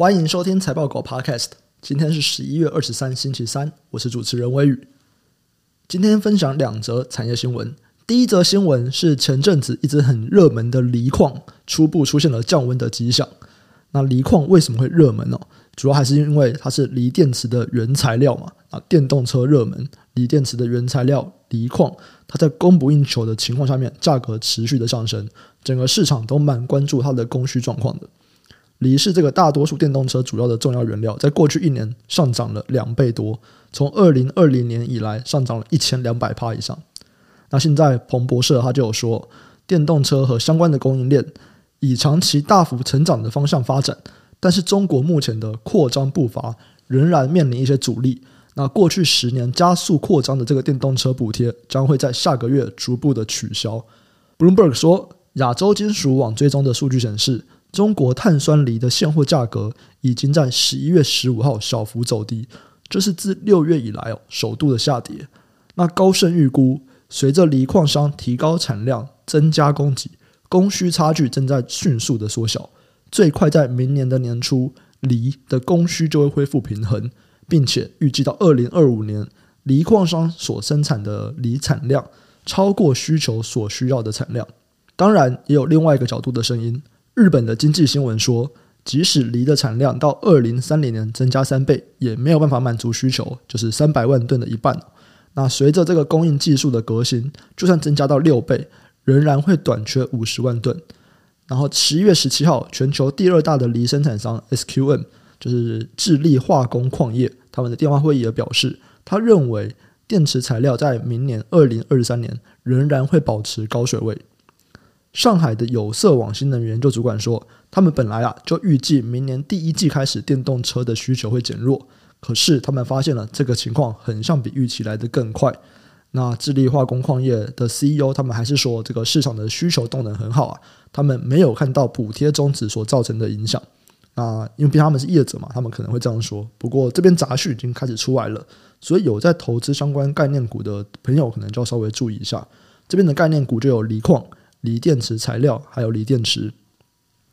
欢迎收听财报狗 Podcast。今天是十一月二十三，星期三，我是主持人微宇。今天分享两则产业新闻。第一则新闻是前阵子一直很热门的锂矿，初步出现了降温的迹象。那锂矿为什么会热门呢？主要还是因为它是锂电池的原材料嘛。啊，电动车热门，锂电池的原材料锂矿，它在供不应求的情况下面，价格持续的上升，整个市场都蛮关注它的供需状况的。锂是这个大多数电动车主要的重要原料，在过去一年上涨了两倍多，从二零二零年以来上涨了一千两百帕以上。那现在彭博社他就有说，电动车和相关的供应链以长期大幅成长的方向发展，但是中国目前的扩张步伐仍然面临一些阻力。那过去十年加速扩张的这个电动车补贴将会在下个月逐步的取消。Bloomberg 说，亚洲金属网追踪的数据显示。中国碳酸锂的现货价格已经在十一月十五号小幅走低，这是自六月以来哦首度的下跌。那高盛预估，随着锂矿商提高产量、增加供给，供需差距正在迅速的缩小，最快在明年的年初，锂的供需就会恢复平衡，并且预计到二零二五年，锂矿商所生产的锂产量超过需求所需要的产量。当然，也有另外一个角度的声音。日本的经济新闻说，即使锂的产量到二零三零年增加三倍，也没有办法满足需求，就是三百万吨的一半。那随着这个供应技术的革新，就算增加到六倍，仍然会短缺五十万吨。然后十一月十七号，全球第二大的锂生产商 SQM，就是智利化工矿业，他们的电话会议也表示，他认为电池材料在明年二零二三年仍然会保持高水位。上海的有色网新能源研究主管说，他们本来啊就预计明年第一季开始电动车的需求会减弱，可是他们发现了这个情况很像比预期来得更快。那智利化工矿业的 CEO 他们还是说，这个市场的需求动能很好啊，他们没有看到补贴终止所造成的影响。那因为毕竟他们是业者嘛，他们可能会这样说。不过这边杂讯已经开始出来了，所以有在投资相关概念股的朋友可能就要稍微注意一下。这边的概念股就有锂矿。锂电池材料还有锂电池。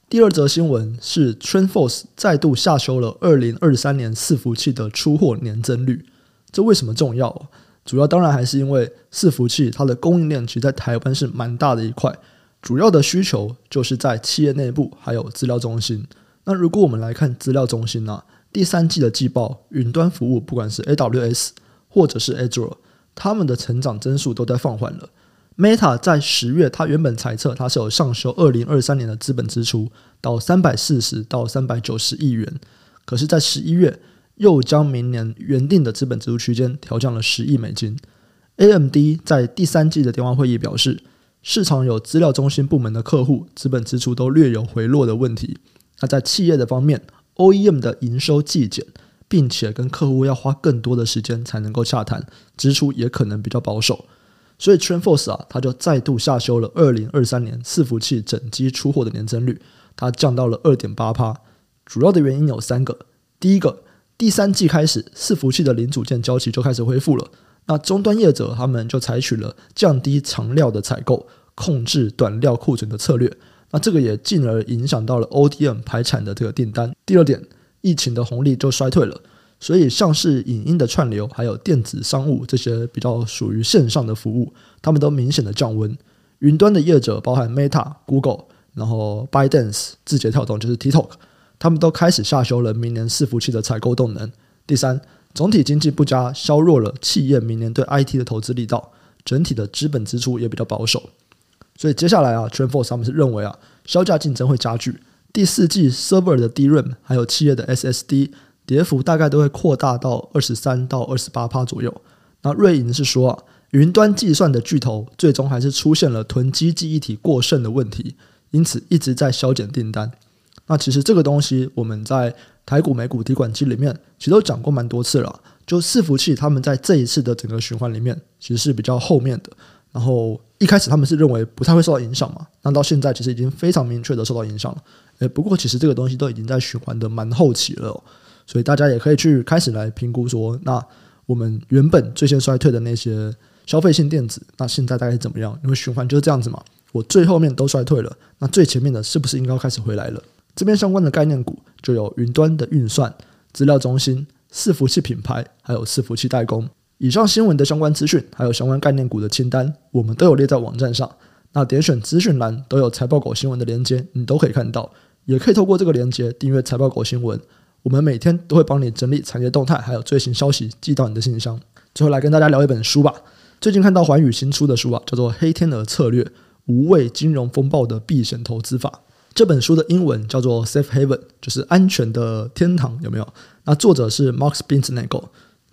第二则新闻是 t r e n f o r c e 再度下修了二零二三年伺服器的出货年增率。这为什么重要？主要当然还是因为伺服器它的供应链其实在台湾是蛮大的一块，主要的需求就是在企业内部还有资料中心。那如果我们来看资料中心呢、第三季的季报，云端服务不管是 AWS 或者是 Azure，他们的成长增速都在放缓了。Meta 在十月，它原本猜测它是有上修二零二三年的资本支出到三百四十到三百九十亿元，可是，在十一月又将明年原定的资本支出区间调降了十亿美金。AMD 在第三季的电话会议表示，市场有资料中心部门的客户资本支出都略有回落的问题。那在企业的方面，OEM 的营收季减，并且跟客户要花更多的时间才能够洽谈，支出也可能比较保守。所以，TrendForce 啊，它就再度下修了二零二三年伺服器整机出货的年增率，它降到了二点八趴。主要的原因有三个：第一个，第三季开始，伺服器的零组件交期就开始恢复了，那终端业者他们就采取了降低长料的采购，控制短料库存的策略。那这个也进而影响到了 ODM 排产的这个订单。第二点，疫情的红利就衰退了。所以，像是影音的串流，还有电子商务这些比较属于线上的服务，他们都明显的降温。云端的业者，包含 Meta、Google，然后 ByteDance、字节跳动，就是 TikTok，他们都开始下修了明年伺服器的采购动能。第三，总体经济不佳，削弱了企业明年对 IT 的投资力道，整体的资本支出也比较保守。所以接下来啊，TrendForce 他们是认为啊，削价竞争会加剧。第四季 Server 的 DRAM 还有企业的 SSD。跌幅大概都会扩大到二十三到二十八趴左右。那瑞银是说啊，云端计算的巨头最终还是出现了囤积记忆体过剩的问题，因此一直在削减订单。那其实这个东西我们在台股、美股提款机里面其实都讲过蛮多次了。就伺服器他们在这一次的整个循环里面其实是比较后面的。然后一开始他们是认为不太会受到影响嘛，那到现在其实已经非常明确的受到影响了。诶，不过其实这个东西都已经在循环的蛮后期了。所以大家也可以去开始来评估说，那我们原本最先衰退的那些消费性电子，那现在大概是怎么样？因为循环就是这样子嘛。我最后面都衰退了，那最前面的是不是应该开始回来了？这边相关的概念股就有云端的运算、资料中心、伺服器品牌，还有伺服器代工。以上新闻的相关资讯，还有相关概念股的清单，我们都有列在网站上。那点选资讯栏都有财报狗新闻的连接，你都可以看到。也可以透过这个连接订阅财报狗新闻。我们每天都会帮你整理产业动态，还有最新消息寄到你的信箱。最后来跟大家聊一本书吧。最近看到环宇新出的书啊，叫做《黑天鹅策略：无畏金融风暴的避险投资法》。这本书的英文叫做 Safe Haven，就是安全的天堂，有没有？那作者是 Mark Spitznagel。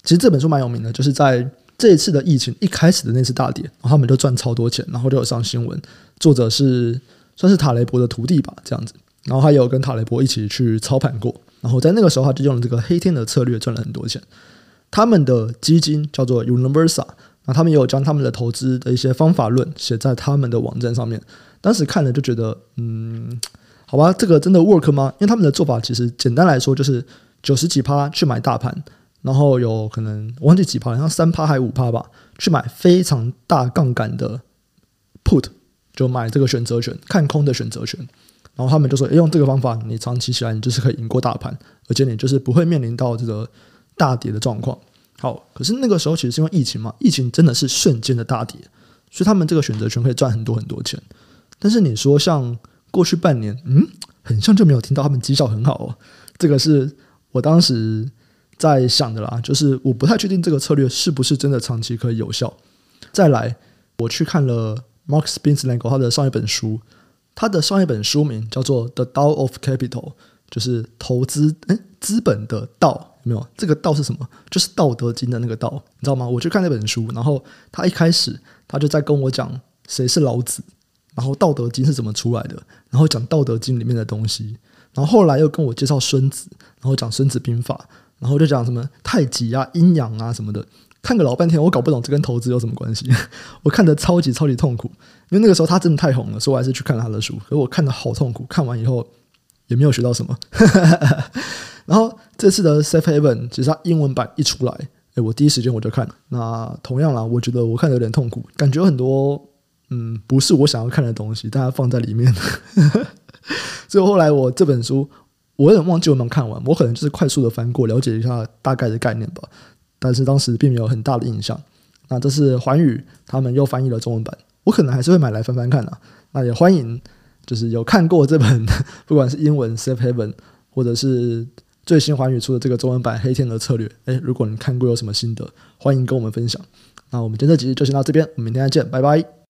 其实这本书蛮有名的，就是在这一次的疫情一开始的那次大跌，然后他们就赚超多钱，然后就有上新闻。作者是算是塔雷伯的徒弟吧，这样子。然后他有跟塔雷伯一起去操盘过，然后在那个时候他就用了这个黑天鹅策略赚了很多钱。他们的基金叫做 Universa，那他们也有将他们的投资的一些方法论写在他们的网站上面。当时看了就觉得，嗯，好吧，这个真的 work 吗？因为他们的做法其实简单来说就是九十几趴去买大盘，然后有可能我忘记几趴，好像三趴还五趴吧，去买非常大杠杆的 put，就买这个选择权，看空的选择权。然后他们就说，用这个方法，你长期起来你就是可以赢过大盘，而且你就是不会面临到这个大跌的状况。好，可是那个时候其实是因为疫情嘛，疫情真的是瞬间的大跌，所以他们这个选择权可以赚很多很多钱。但是你说像过去半年，嗯，很像就没有听到他们绩效很好哦。这个是我当时在想的啦，就是我不太确定这个策略是不是真的长期可以有效。再来，我去看了 Mark Spitznagel 他的上一本书，他的上一本书名叫做《The Tao of Capital》，就是投资诶资本的道有没有？这个道是什么？就是《道德经》的那个道，你知道吗？我去看那本书，然后他一开始他就在跟我讲谁是老子。然后《道德经》是怎么出来的？然后讲《道德经》里面的东西。然后后来又跟我介绍孙子，然后讲《孙子兵法》，然后就讲什么太极啊、阴阳啊什么的。看个老半天，我搞不懂这跟投资有什么关系。我看得超级超级痛苦，因为那个时候他真的太红了，所以我还是去看了他的书。可是我看得好痛苦，看完以后也没有学到什么。然后这次的 Safe Haven 其实它英文版一出来，诶，我第一时间我就看。那同样啦，我觉得我看的有点痛苦，感觉很多。嗯，不是我想要看的东西，但它放在里面。所以后来我这本书，我有点忘记有没有看完，我可能就是快速的翻过，了解一下大概的概念吧。但是当时并没有很大的印象。那这是环宇他们又翻译了中文版，我可能还是会买来翻翻看啊。那也欢迎，就是有看过这本，不管是英文《Safe Haven》，或者是最新华语出的这个中文版《黑天鹅策略》。诶，如果你看过有什么心得，欢迎跟我们分享。那我们今天这集就先到这边，我们明天再见，拜拜。